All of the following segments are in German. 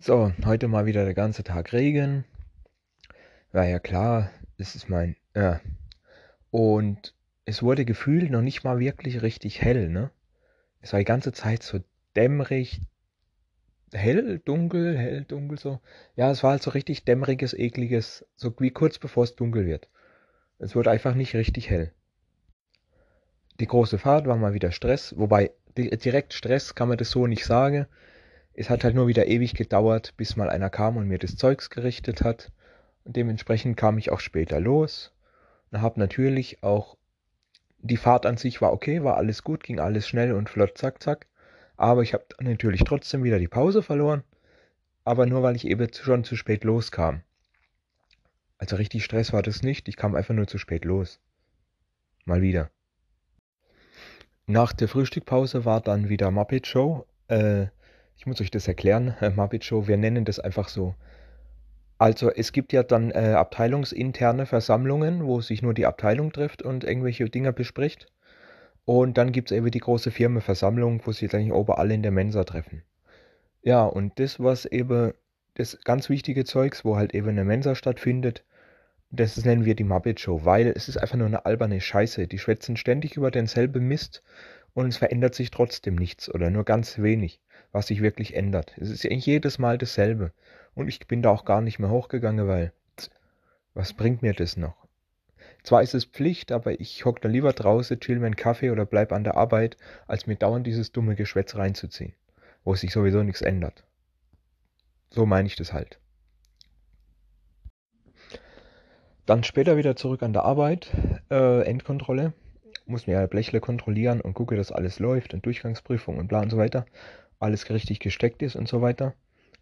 So, heute mal wieder der ganze Tag Regen. War ja klar, es ist mein. Ja. Und es wurde gefühlt noch nicht mal wirklich richtig hell, ne? Es war die ganze Zeit so dämmerig, hell, dunkel, hell, dunkel so. Ja, es war halt so richtig dämmeriges, ekliges, so wie kurz bevor es dunkel wird. Es wurde einfach nicht richtig hell. Die große Fahrt war mal wieder Stress, wobei direkt Stress kann man das so nicht sagen. Es hat halt nur wieder ewig gedauert, bis mal einer kam und mir das Zeugs gerichtet hat. Und dementsprechend kam ich auch später los. Und habe natürlich auch die Fahrt an sich war okay, war alles gut, ging alles schnell und flott, zack, zack. Aber ich habe natürlich trotzdem wieder die Pause verloren. Aber nur weil ich eben schon zu spät loskam. Also richtig Stress war das nicht. Ich kam einfach nur zu spät los. Mal wieder. Nach der Frühstückpause war dann wieder Muppet Show. Äh, ich muss euch das erklären, Muppet Show, wir nennen das einfach so. Also es gibt ja dann äh, abteilungsinterne Versammlungen, wo sich nur die Abteilung trifft und irgendwelche Dinge bespricht. Und dann gibt es eben die große Firmenversammlung, wo sich dann oben alle in der Mensa treffen. Ja, und das, was eben das ganz wichtige Zeugs, wo halt eben eine Mensa stattfindet, das nennen wir die Muppet Show, weil es ist einfach nur eine alberne Scheiße. Die schwätzen ständig über denselben Mist und es verändert sich trotzdem nichts oder nur ganz wenig was sich wirklich ändert. Es ist jedes Mal dasselbe. Und ich bin da auch gar nicht mehr hochgegangen, weil was bringt mir das noch? Zwar ist es Pflicht, aber ich hock da lieber draußen, chill mir einen Kaffee oder bleib an der Arbeit, als mir dauernd dieses dumme Geschwätz reinzuziehen, wo sich sowieso nichts ändert. So meine ich das halt. Dann später wieder zurück an der Arbeit, äh, Endkontrolle. Muss mir ja Blechle kontrollieren und gucke, dass alles läuft und Durchgangsprüfung und bla und so weiter alles richtig gesteckt ist und so weiter.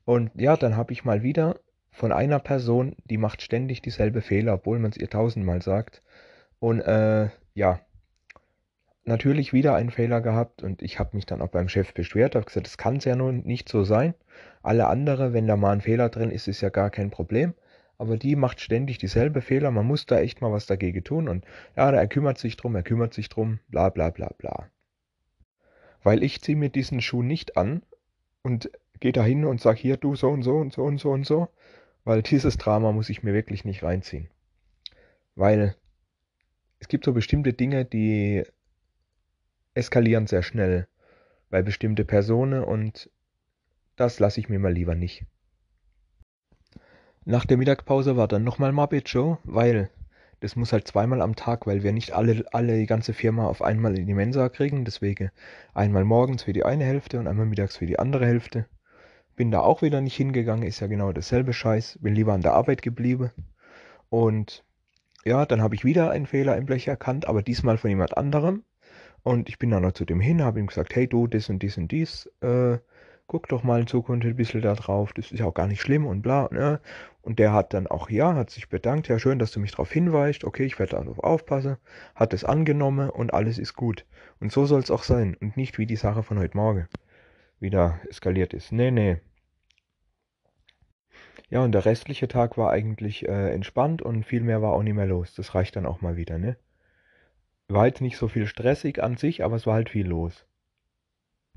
Und ja, dann habe ich mal wieder von einer Person, die macht ständig dieselbe Fehler, obwohl man es ihr tausendmal sagt. Und äh, ja, natürlich wieder einen Fehler gehabt und ich habe mich dann auch beim Chef beschwert, habe gesagt, das kann es ja nun nicht so sein. Alle andere, wenn da mal ein Fehler drin ist, ist ja gar kein Problem. Aber die macht ständig dieselbe Fehler, man muss da echt mal was dagegen tun und ja, er kümmert sich drum, er kümmert sich drum, bla bla bla bla weil ich ziehe mir diesen Schuh nicht an und gehe da hin und sage hier du so und so und so und so und so, weil dieses Drama muss ich mir wirklich nicht reinziehen. Weil es gibt so bestimmte Dinge, die eskalieren sehr schnell bei bestimmte Personen und das lasse ich mir mal lieber nicht. Nach der Mittagspause war dann nochmal Muppet Show, weil das muss halt zweimal am Tag, weil wir nicht alle, alle die ganze Firma auf einmal in die Mensa kriegen. Deswegen einmal morgens für die eine Hälfte und einmal mittags für die andere Hälfte. Bin da auch wieder nicht hingegangen, ist ja genau dasselbe Scheiß. Bin lieber an der Arbeit geblieben. Und ja, dann habe ich wieder einen Fehler im Blech erkannt, aber diesmal von jemand anderem. Und ich bin dann noch zu dem hin, habe ihm gesagt, hey du, das und dies und dies. Äh, guck doch mal in Zukunft ein bisschen da drauf, das ist ja auch gar nicht schlimm und bla. Ne? Und der hat dann auch, ja, hat sich bedankt, ja schön, dass du mich darauf hinweist, okay, ich werde darauf aufpassen, hat es angenommen und alles ist gut. Und so soll es auch sein und nicht wie die Sache von heute Morgen wieder eskaliert ist. Nee, nee. Ja, und der restliche Tag war eigentlich äh, entspannt und viel mehr war auch nicht mehr los. Das reicht dann auch mal wieder, ne? War halt nicht so viel stressig an sich, aber es war halt viel los.